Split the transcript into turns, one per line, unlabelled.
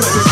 Let's